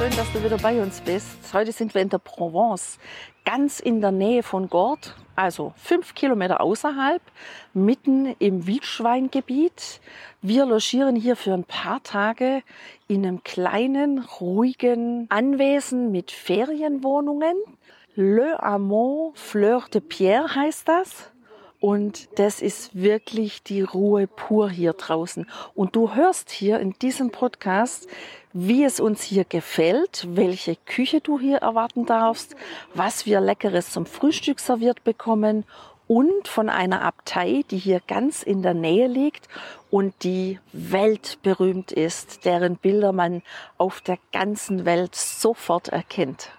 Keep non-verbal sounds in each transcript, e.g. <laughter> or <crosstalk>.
Schön, dass du wieder bei uns bist. Heute sind wir in der Provence, ganz in der Nähe von Gord, also fünf Kilometer außerhalb, mitten im Wildschweingebiet. Wir logieren hier für ein paar Tage in einem kleinen, ruhigen Anwesen mit Ferienwohnungen. Le Amont Fleur de Pierre heißt das. Und das ist wirklich die Ruhe pur hier draußen. Und du hörst hier in diesem Podcast, wie es uns hier gefällt, welche Küche du hier erwarten darfst, was wir leckeres zum Frühstück serviert bekommen und von einer Abtei, die hier ganz in der Nähe liegt und die weltberühmt ist, deren Bilder man auf der ganzen Welt sofort erkennt.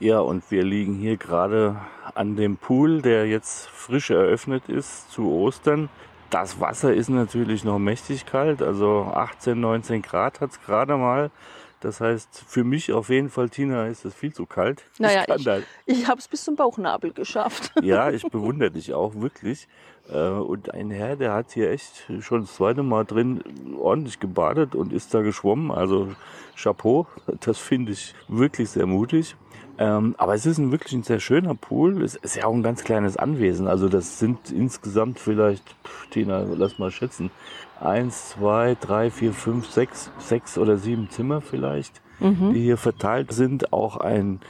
Ja, und wir liegen hier gerade an dem Pool, der jetzt frisch eröffnet ist zu Ostern. Das Wasser ist natürlich noch mächtig kalt, also 18, 19 Grad hat es gerade mal. Das heißt, für mich auf jeden Fall, Tina, ist es viel zu kalt. Naja, ich, ich, ich habe es bis zum Bauchnabel geschafft. <laughs> Ja, ich bewundere dich auch wirklich. Äh, und ein Herr, der hat hier echt schon das zweite Mal drin ordentlich gebadet und ist da geschwommen. Also Chapeau, das finde ich wirklich sehr mutig. Ähm, aber es ist ein wirklich ein sehr schöner Pool. Es ist ja auch ein ganz kleines Anwesen. Also das sind insgesamt vielleicht, pff, Tina, lass mal schätzen, eins, zwei, drei, vier, fünf, sechs, sechs oder sieben Zimmer vielleicht, mhm. die hier verteilt sind. Auch ein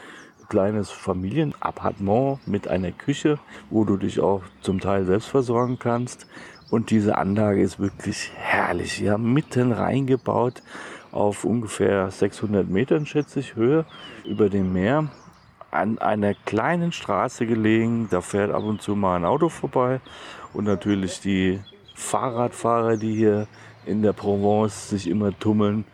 kleines Familienappartement mit einer Küche, wo du dich auch zum Teil selbst versorgen kannst. Und diese Anlage ist wirklich herrlich. Ja, mitten reingebaut auf ungefähr 600 Metern, schätze ich, Höhe über dem Meer. An einer kleinen Straße gelegen, da fährt ab und zu mal ein Auto vorbei und natürlich die Fahrradfahrer, die hier in der Provence sich immer tummeln.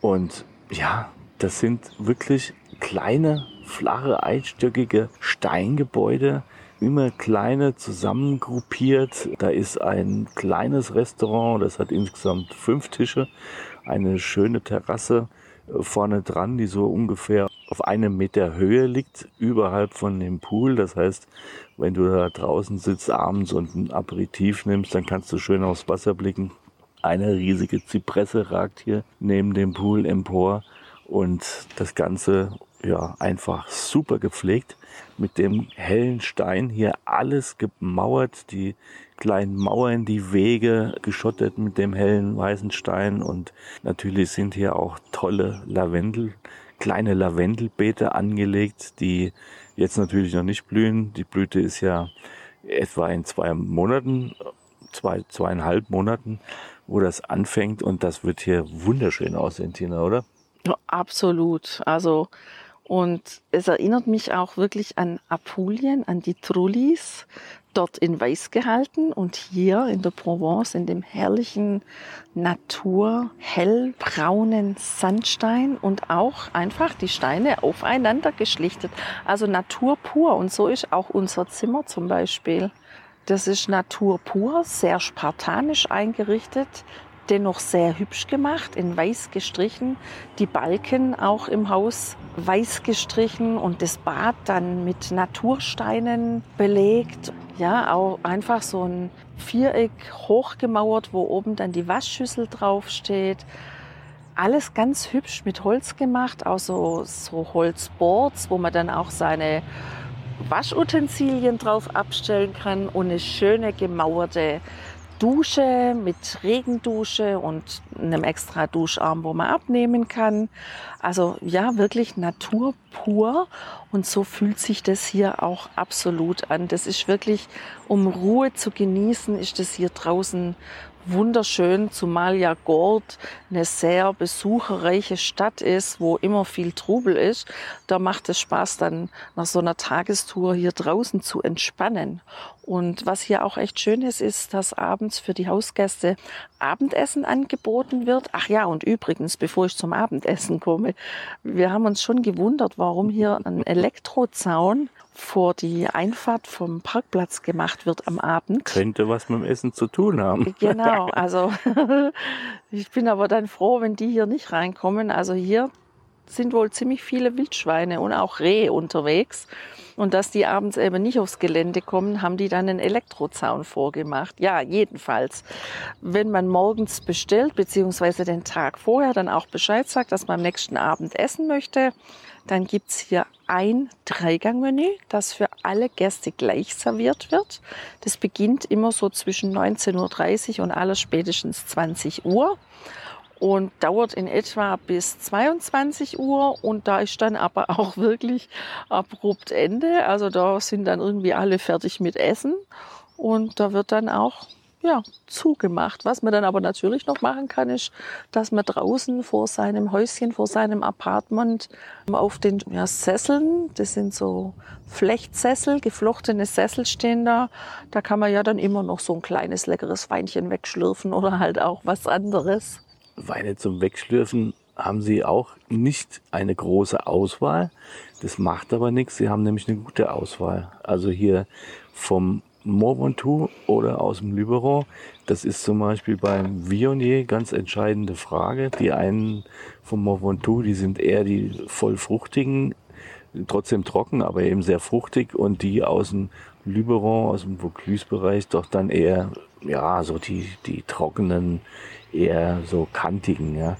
Und ja, das sind wirklich kleine, flache, einstöckige Steingebäude, immer kleine zusammengruppiert. Da ist ein kleines Restaurant, das hat insgesamt fünf Tische eine schöne Terrasse vorne dran, die so ungefähr auf einem Meter Höhe liegt, überhalb von dem Pool. Das heißt, wenn du da draußen sitzt abends und ein Aperitif nimmst, dann kannst du schön aufs Wasser blicken. Eine riesige Zypresse ragt hier neben dem Pool empor und das Ganze ja einfach super gepflegt mit dem hellen Stein hier alles gemauert, die kleinen Mauern, die Wege geschottet mit dem hellen weißen Stein und natürlich sind hier auch tolle Lavendel, kleine Lavendelbeete angelegt, die jetzt natürlich noch nicht blühen. Die Blüte ist ja etwa in zwei Monaten, zwei, zweieinhalb Monaten, wo das anfängt und das wird hier wunderschön aussehen, Tina, oder? Absolut. Also und es erinnert mich auch wirklich an Apulien, an die Trullis, dort in Weiß gehalten und hier in der Provence in dem herrlichen Natur hellbraunen Sandstein und auch einfach die Steine aufeinander geschlichtet. Also Natur pur und so ist auch unser Zimmer zum Beispiel. Das ist Natur pur, sehr spartanisch eingerichtet, dennoch sehr hübsch gemacht, in weiß gestrichen. Die Balken auch im Haus weiß gestrichen und das Bad dann mit Natursteinen belegt. Ja, auch einfach so ein Viereck hochgemauert, wo oben dann die Waschschüssel draufsteht. Alles ganz hübsch mit Holz gemacht, auch so, so Holzboards, wo man dann auch seine Waschutensilien drauf abstellen kann und eine schöne gemauerte Dusche mit Regendusche und einem extra Duscharm, wo man abnehmen kann. Also ja, wirklich Natur pur. Und so fühlt sich das hier auch absolut an. Das ist wirklich, um Ruhe zu genießen, ist das hier draußen wunderschön, zumal ja Gold eine sehr besucherreiche Stadt ist, wo immer viel Trubel ist. Da macht es Spaß, dann nach so einer Tagestour hier draußen zu entspannen. Und was hier auch echt schön ist, ist, dass abends für die Hausgäste Abendessen angeboten wird. Ach ja, und übrigens, bevor ich zum Abendessen komme, wir haben uns schon gewundert, warum hier ein Elektrozaun vor die Einfahrt vom Parkplatz gemacht wird am Abend. Könnte was mit dem Essen zu tun haben. Genau, <laughs> also <laughs> ich bin aber dann froh, wenn die hier nicht reinkommen. Also hier sind wohl ziemlich viele Wildschweine und auch Rehe unterwegs. Und dass die abends eben nicht aufs Gelände kommen, haben die dann einen Elektrozaun vorgemacht. Ja, jedenfalls. Wenn man morgens bestellt, beziehungsweise den Tag vorher dann auch Bescheid sagt, dass man am nächsten Abend essen möchte, dann gibt's hier ein Dreigangmenü, das für alle Gäste gleich serviert wird. Das beginnt immer so zwischen 19.30 Uhr und alles spätestens 20 Uhr und dauert in etwa bis 22 Uhr und da ist dann aber <laughs> auch wirklich abrupt Ende. Also da sind dann irgendwie alle fertig mit Essen und da wird dann auch ja, zugemacht. Was man dann aber natürlich noch machen kann, ist, dass man draußen vor seinem Häuschen, vor seinem Apartment auf den ja, Sesseln, das sind so Flechtsessel, geflochtene Sessel stehen da. Da kann man ja dann immer noch so ein kleines leckeres Weinchen wegschlürfen oder halt auch was anderes. Weine zum Wegschlürfen haben sie auch nicht eine große Auswahl. Das macht aber nichts. Sie haben nämlich eine gute Auswahl. Also hier vom Mont Ventoux oder aus dem Luberon. Das ist zum Beispiel beim Viognier ganz entscheidende Frage. Die einen vom Mont Ventoux, die sind eher die voll fruchtigen, trotzdem trocken, aber eben sehr fruchtig und die aus dem Luberon, aus dem Vaucluse-Bereich doch dann eher, ja, so die, die trockenen, eher so kantigen, ja.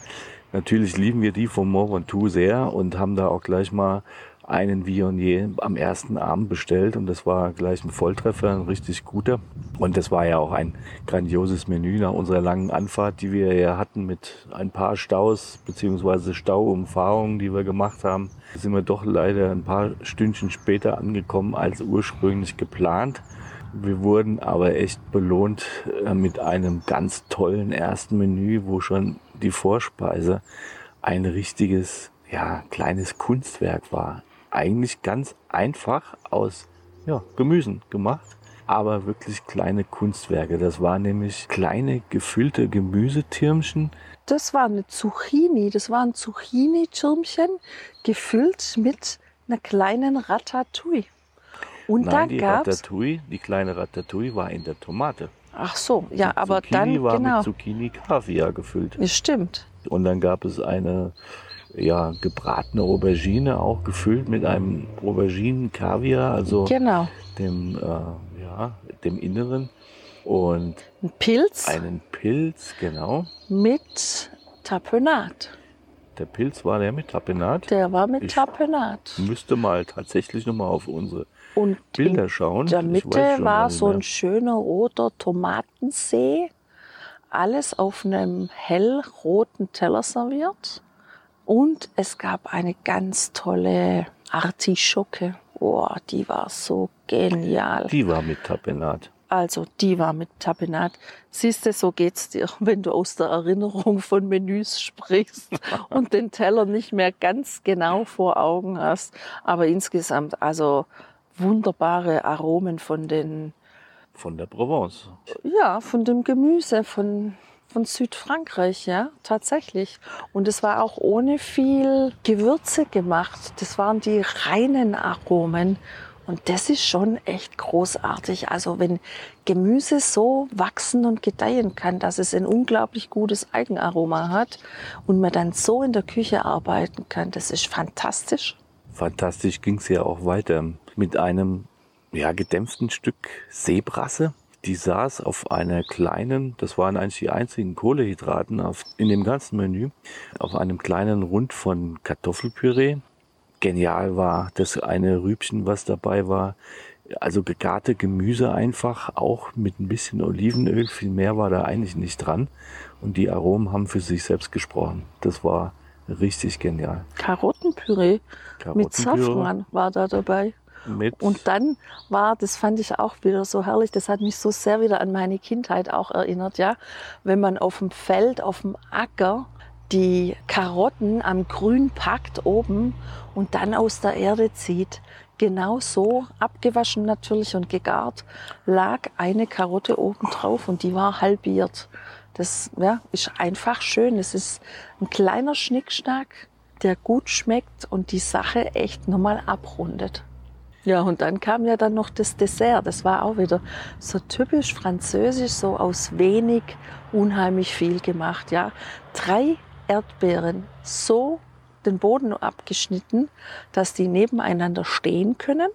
Natürlich lieben wir die vom Mont Ventoux sehr und haben da auch gleich mal einen Viognier am ersten Abend bestellt und das war gleich ein Volltreffer, ein richtig guter. Und das war ja auch ein grandioses Menü nach unserer langen Anfahrt, die wir ja hatten mit ein paar Staus beziehungsweise Stauumfahrungen, die wir gemacht haben. Sind wir doch leider ein paar Stündchen später angekommen als ursprünglich geplant. Wir wurden aber echt belohnt äh, mit einem ganz tollen ersten Menü, wo schon die Vorspeise ein richtiges ja, kleines Kunstwerk war eigentlich ganz einfach aus ja, Gemüsen gemacht, aber wirklich kleine Kunstwerke. Das waren nämlich kleine gefüllte Gemüsetürmchen. Das war eine Zucchini, das waren Zucchini-Türmchen gefüllt mit einer kleinen Ratatouille. Und Nein, die gab's Ratatouille, die kleine Ratatouille war in der Tomate. Ach so, ja, die aber Zucchini dann war genau. mit Zucchini Kaviar gefüllt. Das stimmt. Und dann gab es eine ja, gebratene Aubergine, auch gefüllt mit einem Auberginen-Kaviar, also genau. dem, äh, ja, dem Inneren. Und ein Pilz. Einen Pilz, genau. Mit Tapenat. Der Pilz war der mit Tapenat? Der war mit ich Tapenat. Müsste mal tatsächlich nochmal auf unsere Und Bilder schauen. In der Mitte war so ein schöner roter Tomatensee. Alles auf einem hellroten Teller serviert. Und es gab eine ganz tolle Artischocke. Boah, die war so genial. Die war mit Tapenat. Also, die war mit Tapenat. Siehst du, so geht's dir, <laughs> wenn du aus der Erinnerung von Menüs sprichst <laughs> und den Teller nicht mehr ganz genau vor Augen hast. Aber insgesamt, also wunderbare Aromen von den. Von der Provence. Ja, von dem Gemüse, von von Südfrankreich, ja, tatsächlich. Und es war auch ohne viel Gewürze gemacht. Das waren die reinen Aromen. Und das ist schon echt großartig. Also wenn Gemüse so wachsen und gedeihen kann, dass es ein unglaublich gutes Eigenaroma hat und man dann so in der Küche arbeiten kann, das ist fantastisch. Fantastisch ging es ja auch weiter mit einem ja, gedämpften Stück Seebrasse die saß auf einer kleinen, das waren eigentlich die einzigen Kohlehydraten auf, in dem ganzen Menü, auf einem kleinen Rund von Kartoffelpüree. Genial war das eine Rübchen, was dabei war. Also gegarte Gemüse einfach, auch mit ein bisschen Olivenöl. Viel mehr war da eigentlich nicht dran. Und die Aromen haben für sich selbst gesprochen. Das war richtig genial. Karottenpüree, Karottenpüree. mit Safran war da dabei. Mit Und dann war, das fand ich auch wieder so herrlich, das hat mich so sehr wieder an meine Kindheit auch erinnert, ja, wenn man auf dem Feld, auf dem Acker die Karotten am Grün packt oben und dann aus der Erde zieht. Genau so, abgewaschen natürlich und gegart, lag eine Karotte oben drauf und die war halbiert. Das ja, ist einfach schön. Es ist ein kleiner Schnickschnack, der gut schmeckt und die Sache echt nochmal abrundet. Ja, und dann kam ja dann noch das Dessert. Das war auch wieder so typisch französisch, so aus wenig unheimlich viel gemacht. Ja, drei Erdbeeren so den Boden abgeschnitten, dass die nebeneinander stehen können.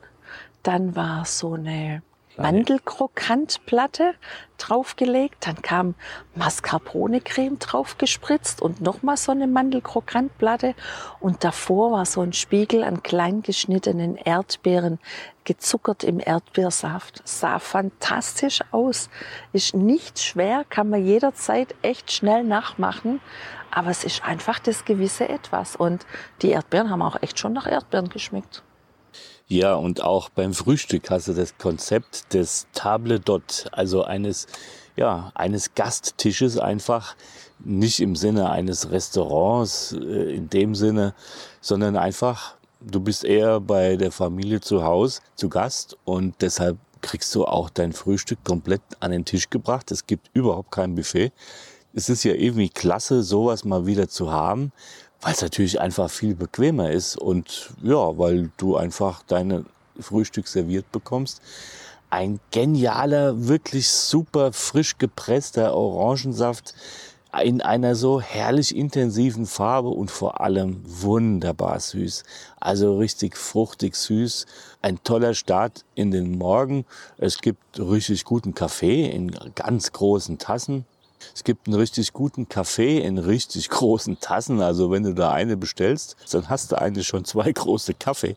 Dann war so eine Mandelkrokantplatte draufgelegt, dann kam Mascarpone-Creme draufgespritzt und nochmal so eine Mandelkrokantplatte. Und davor war so ein Spiegel an klein geschnittenen Erdbeeren, gezuckert im Erdbeersaft. Sah fantastisch aus, ist nicht schwer, kann man jederzeit echt schnell nachmachen, aber es ist einfach das gewisse Etwas. Und die Erdbeeren haben auch echt schon nach Erdbeeren geschmeckt. Ja, und auch beim Frühstück hast du das Konzept des Table d'Hôte, also eines, ja, eines Gasttisches einfach, nicht im Sinne eines Restaurants äh, in dem Sinne, sondern einfach, du bist eher bei der Familie zu Hause zu Gast und deshalb kriegst du auch dein Frühstück komplett an den Tisch gebracht. Es gibt überhaupt kein Buffet. Es ist ja irgendwie klasse, sowas mal wieder zu haben weil es natürlich einfach viel bequemer ist und ja, weil du einfach deine Frühstück serviert bekommst. Ein genialer, wirklich super frisch gepresster Orangensaft in einer so herrlich intensiven Farbe und vor allem wunderbar süß. Also richtig fruchtig süß. Ein toller Start in den Morgen. Es gibt richtig guten Kaffee in ganz großen Tassen. Es gibt einen richtig guten Kaffee in richtig großen Tassen. Also wenn du da eine bestellst, dann hast du eigentlich schon zwei <laughs> große Kaffee.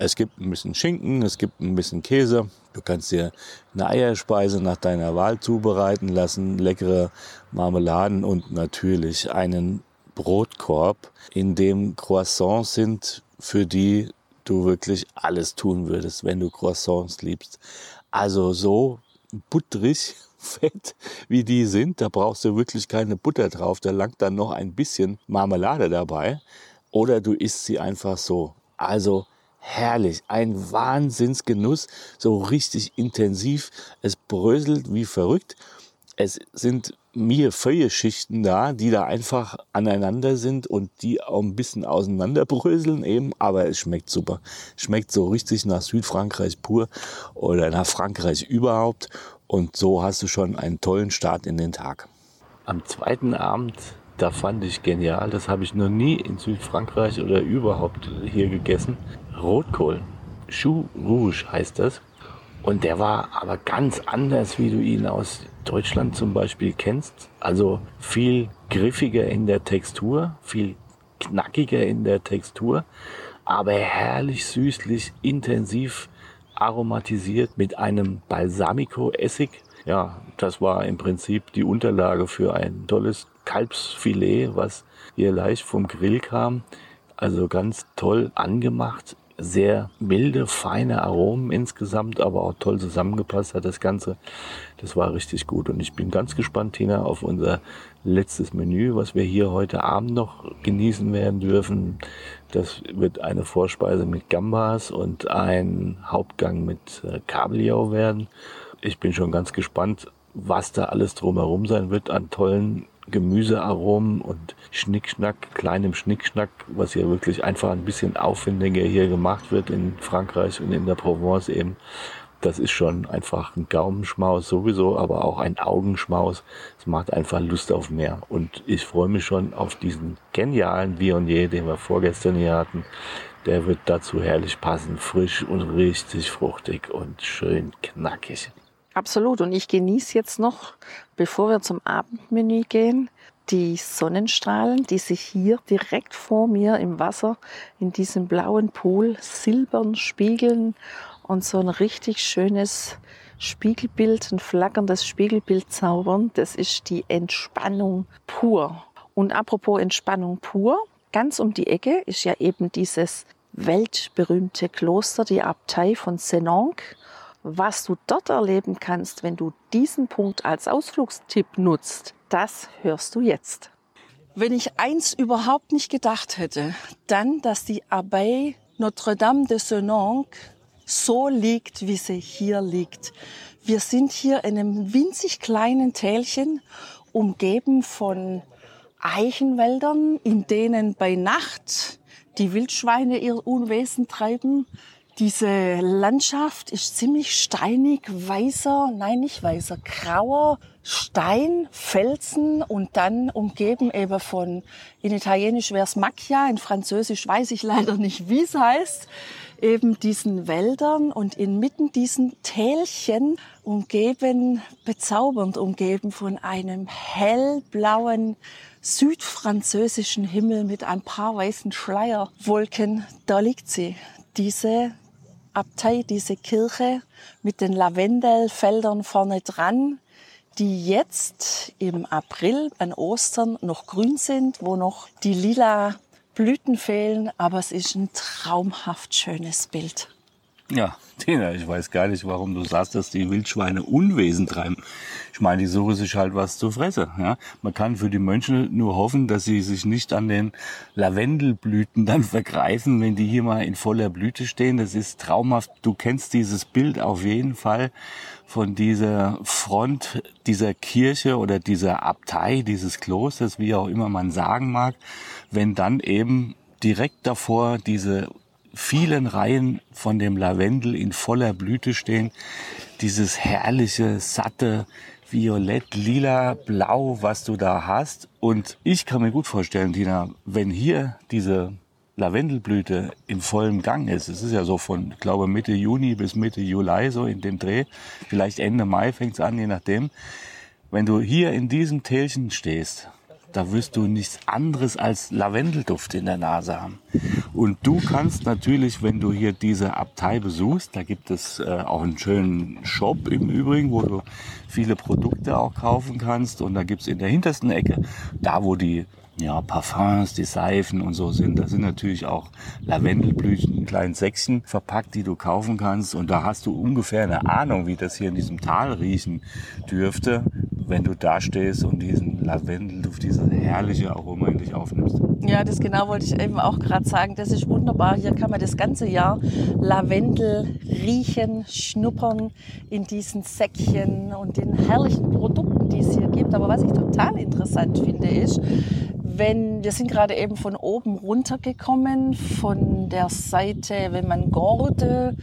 Es gibt ein bisschen Schinken, es gibt ein bisschen Käse. Du kannst dir eine Eierspeise nach deiner Wahl zubereiten lassen, leckere Marmeladen und natürlich einen Brotkorb, in dem Croissants sind, für die du wirklich alles tun würdest, wenn du Croissants liebst. Also so butterig fett wie die sind, da brauchst du wirklich keine Butter drauf, da langt dann noch ein bisschen Marmelade dabei. Oder du isst sie einfach so. Also herrlich, ein Wahnsinnsgenuss, so richtig intensiv. Es bröselt wie verrückt. Es sind mir Feuilleschichten da, die da einfach aneinander sind und die auch ein bisschen auseinanderbröseln eben, aber es schmeckt super. Schmeckt so richtig nach Südfrankreich pur oder nach Frankreich überhaupt und so hast du schon einen tollen Start in den Tag. Am zweiten Abend, da fand ich genial, das habe ich noch nie in Südfrankreich oder überhaupt hier gegessen. Rotkohl. Chou Rouge heißt das. Und der war aber ganz anders, wie du ihn aus Deutschland zum Beispiel kennst. Also viel griffiger in der Textur, viel knackiger in der Textur, aber herrlich süßlich, intensiv aromatisiert mit einem Balsamico-Essig. Ja, das war im Prinzip die Unterlage für ein tolles Kalbsfilet, was hier leicht vom Grill kam. Also ganz toll angemacht, sehr milde, feine Aromen insgesamt, aber auch toll zusammengepasst hat das Ganze. Das war richtig gut und ich bin ganz gespannt, Tina, auf unser letztes Menü, was wir hier heute Abend noch genießen werden dürfen. Das wird eine Vorspeise mit Gambas und ein Hauptgang mit äh, Kabeljau werden. Ich bin schon ganz gespannt, was da alles drumherum sein wird an tollen Gemüsearomen und Schnickschnack, kleinem Schnickschnack, was ja wirklich einfach ein bisschen aufwendiger hier gemacht wird in Frankreich und in der Provence eben. Das ist schon einfach ein Gaumenschmaus sowieso, aber auch ein Augenschmaus. Es macht einfach Lust auf mehr. Und ich freue mich schon auf diesen genialen Vionier, den wir vorgestern hier hatten. Der wird dazu herrlich passen, frisch und richtig fruchtig und schön knackig. Absolut. Und ich genieße jetzt noch, bevor wir zum Abendmenü gehen, die Sonnenstrahlen, die sich hier direkt vor mir im Wasser in diesem blauen Pool silbern spiegeln und so ein richtig schönes Spiegelbild, ein flackerndes Spiegelbild zaubern. Das ist die Entspannung pur. Und apropos Entspannung pur, ganz um die Ecke ist ja eben dieses weltberühmte Kloster, die Abtei von Senonc. Was du dort erleben kannst, wenn du diesen Punkt als Ausflugstipp nutzt, das hörst du jetzt. Wenn ich eins überhaupt nicht gedacht hätte, dann, dass die Abbaye Notre-Dame de Senonc so liegt, wie sie hier liegt. Wir sind hier in einem winzig kleinen Tälchen, umgeben von Eichenwäldern, in denen bei Nacht die Wildschweine ihr Unwesen treiben. Diese Landschaft ist ziemlich steinig, weißer, nein nicht weißer, grauer Stein, Felsen und dann umgeben eben von, in Italienisch wäre es Macchia, in Französisch weiß ich leider nicht, wie es heißt, eben diesen Wäldern und inmitten diesen Tälchen umgeben, bezaubernd umgeben von einem hellblauen südfranzösischen Himmel mit ein paar weißen Schleierwolken. Da liegt sie, diese Abtei, diese Kirche mit den Lavendelfeldern vorne dran, die jetzt im April an Ostern noch grün sind, wo noch die lila Blüten fehlen, aber es ist ein traumhaft schönes Bild. Ja, Tina, ich weiß gar nicht, warum du sagst, dass die Wildschweine Unwesen treiben. Ich meine, die suchen sich halt was zu fressen. Ja? Man kann für die Mönche nur hoffen, dass sie sich nicht an den Lavendelblüten dann <laughs> vergreifen, wenn die hier mal in voller Blüte stehen. Das ist traumhaft. Du kennst dieses Bild auf jeden Fall von dieser Front dieser Kirche oder dieser Abtei, dieses Klosters, wie auch immer man sagen mag, wenn dann eben direkt davor diese vielen Reihen von dem Lavendel in voller Blüte stehen, dieses herrliche, satte, violett, lila, blau, was du da hast. Und ich kann mir gut vorstellen, Tina, wenn hier diese Lavendelblüte in vollem Gang ist. Es ist ja so von, glaube, Mitte Juni bis Mitte Juli, so in dem Dreh. Vielleicht Ende Mai fängt's an, je nachdem. Wenn du hier in diesem Tälchen stehst, da wirst du nichts anderes als Lavendelduft in der Nase haben. Und du kannst natürlich, wenn du hier diese Abtei besuchst, da gibt es äh, auch einen schönen Shop im Übrigen, wo du viele Produkte auch kaufen kannst. Und da gibt's in der hintersten Ecke, da wo die ja, Parfums, die Seifen und so sind. Da sind natürlich auch Lavendelblüten in kleinen Säckchen verpackt, die du kaufen kannst. Und da hast du ungefähr eine Ahnung, wie das hier in diesem Tal riechen dürfte, wenn du da stehst und diesen Lavendelduft, diese herrliche Aroma in dich aufnimmst. Ja, das genau wollte ich eben auch gerade sagen. Das ist wunderbar. Hier kann man das ganze Jahr Lavendel riechen, schnuppern in diesen Säckchen und den herrlichen Produkten, die es hier gibt. Aber was ich total interessant finde, ist, wenn wir sind gerade eben von oben runtergekommen, von der Seite, wenn man Gorde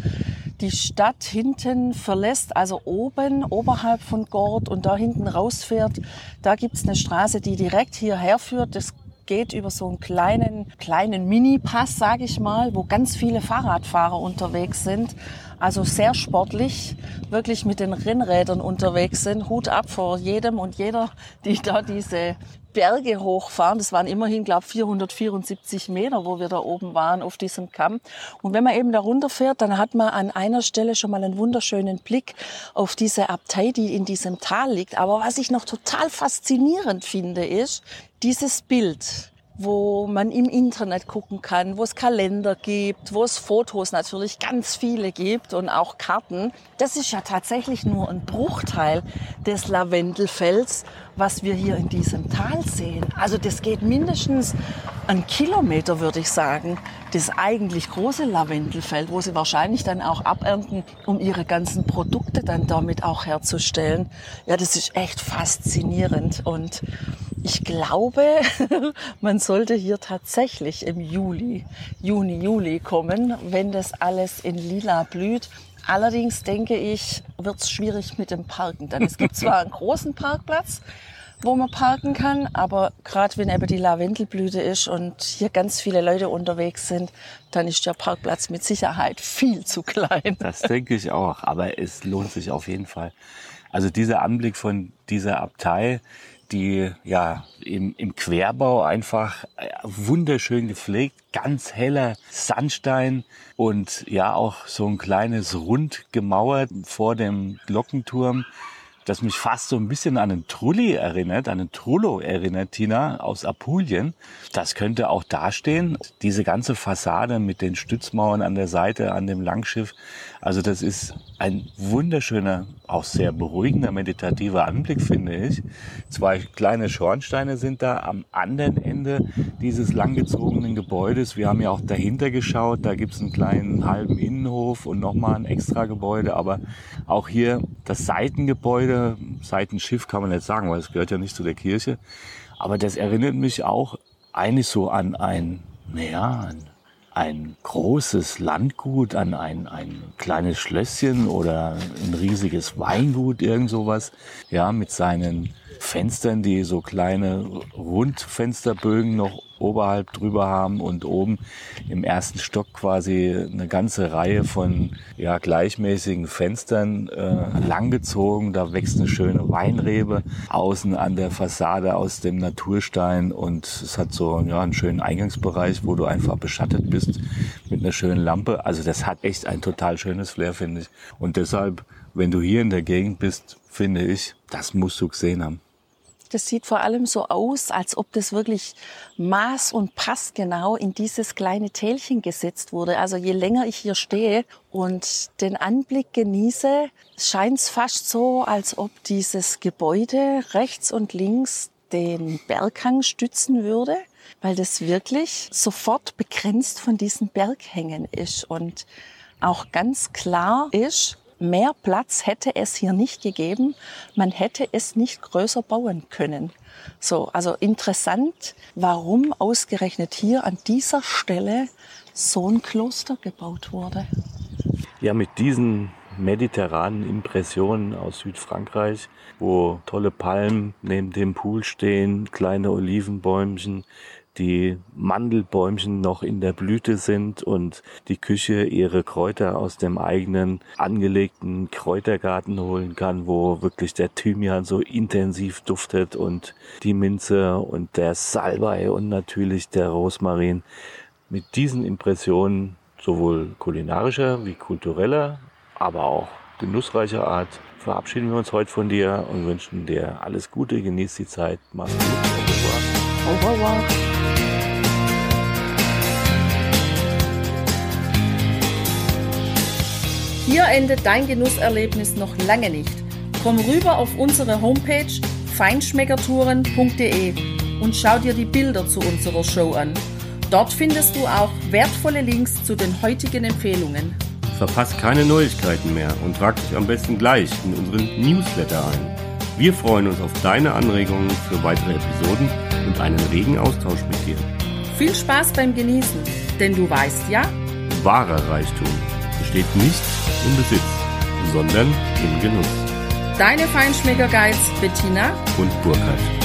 die Stadt hinten verlässt, also oben, oberhalb von Gord und da hinten rausfährt, da gibt's eine Straße, die direkt hierher führt. Das geht über so einen kleinen, kleinen Mini-Pass, sage ich mal, wo ganz viele Fahrradfahrer unterwegs sind. Also sehr sportlich, wirklich mit den Rennrädern unterwegs sind. Hut ab vor jedem und jeder, die da diese Berge hochfahren. Das waren immerhin, glaube 474 Meter, wo wir da oben waren auf diesem Kamm. Und wenn man eben da runterfährt, dann hat man an einer Stelle schon mal einen wunderschönen Blick auf diese Abtei, die in diesem Tal liegt. Aber was ich noch total faszinierend finde, ist dieses Bild wo man im Internet gucken kann, wo es Kalender gibt, wo es Fotos natürlich ganz viele gibt und auch Karten. Das ist ja tatsächlich nur ein Bruchteil des Lavendelfelds, was wir hier in diesem Tal sehen. Also das geht mindestens einen Kilometer, würde ich sagen, das eigentlich große Lavendelfeld, wo sie wahrscheinlich dann auch abernten, um ihre ganzen Produkte dann damit auch herzustellen. Ja, das ist echt faszinierend und ich glaube, <laughs> man sollte hier tatsächlich im Juli, Juni, Juli kommen, wenn das alles in lila blüht. Allerdings denke ich, wird es schwierig mit dem Parken. Denn es gibt zwar einen <laughs> großen Parkplatz, wo man parken kann, aber gerade wenn eben die Lavendelblüte ist und hier ganz viele Leute unterwegs sind, dann ist der Parkplatz mit Sicherheit viel zu klein. Das denke ich auch, aber es lohnt sich auf jeden Fall. Also dieser Anblick von dieser Abtei, die ja im, im Querbau einfach äh, wunderschön gepflegt, ganz heller Sandstein und ja auch so ein kleines Rund gemauert vor dem Glockenturm. das mich fast so ein bisschen an einen Trulli erinnert, an einen Trullo erinnert, Tina, aus Apulien. Das könnte auch dastehen. Diese ganze Fassade mit den Stützmauern an der Seite, an dem Langschiff. Also das ist ein wunderschöner, auch sehr beruhigender, meditativer Anblick, finde ich. Zwei kleine Schornsteine sind da am anderen Ende dieses langgezogenen Gebäudes. Wir haben ja auch dahinter geschaut. Da gibt's einen kleinen halben Innenhof und nochmal ein extra Gebäude. Aber auch hier das Seitengebäude, Seitenschiff kann man nicht sagen, weil es gehört ja nicht zu der Kirche. Aber das erinnert mich auch eigentlich so an ein, naja, ein, ein großes Landgut, an ein, ein kleines Schlösschen oder ein riesiges Weingut, irgend sowas. Ja, mit seinen Fenstern, die so kleine Rundfensterbögen noch oberhalb drüber haben und oben im ersten Stock quasi eine ganze Reihe von ja, gleichmäßigen Fenstern äh, langgezogen. Da wächst eine schöne Weinrebe außen an der Fassade aus dem Naturstein und es hat so ja, einen schönen Eingangsbereich, wo du einfach beschattet bist mit einer schönen Lampe. Also das hat echt ein total schönes Flair, finde ich. Und deshalb, wenn du hier in der Gegend bist, finde ich, das musst du gesehen haben. Das sieht vor allem so aus, als ob das wirklich maß- und passgenau in dieses kleine Tälchen gesetzt wurde. Also je länger ich hier stehe und den Anblick genieße, scheint es fast so, als ob dieses Gebäude rechts und links den Berghang stützen würde, weil das wirklich sofort begrenzt von diesen Berghängen ist und auch ganz klar ist, mehr Platz hätte es hier nicht gegeben. Man hätte es nicht größer bauen können. So, also interessant, warum ausgerechnet hier an dieser Stelle so ein Kloster gebaut wurde. Ja, mit diesen mediterranen Impressionen aus Südfrankreich, wo tolle Palmen neben dem Pool stehen, kleine Olivenbäumchen, die Mandelbäumchen noch in der Blüte sind und die Küche ihre Kräuter aus dem eigenen angelegten Kräutergarten holen kann, wo wirklich der Thymian so intensiv duftet und die Minze und der Salbei und natürlich der Rosmarin. Mit diesen Impressionen sowohl kulinarischer wie kultureller, aber auch genussreicher Art verabschieden wir uns heute von dir und wünschen dir alles Gute, genieß die Zeit, mach's gut. Revoir. Hier endet dein Genusserlebnis noch lange nicht. Komm rüber auf unsere Homepage feinschmeckertouren.de und schau dir die Bilder zu unserer Show an. Dort findest du auch wertvolle Links zu den heutigen Empfehlungen. Verpasst keine Neuigkeiten mehr und trag dich am besten gleich in unseren Newsletter ein. Wir freuen uns auf deine Anregungen für weitere Episoden und einen regen Austausch mit dir. Viel Spaß beim Genießen, denn du weißt ja, wahrer Reichtum besteht nicht im Besitz, sondern im Genuss. Deine Feinschmecker Guides Bettina und Burkhard.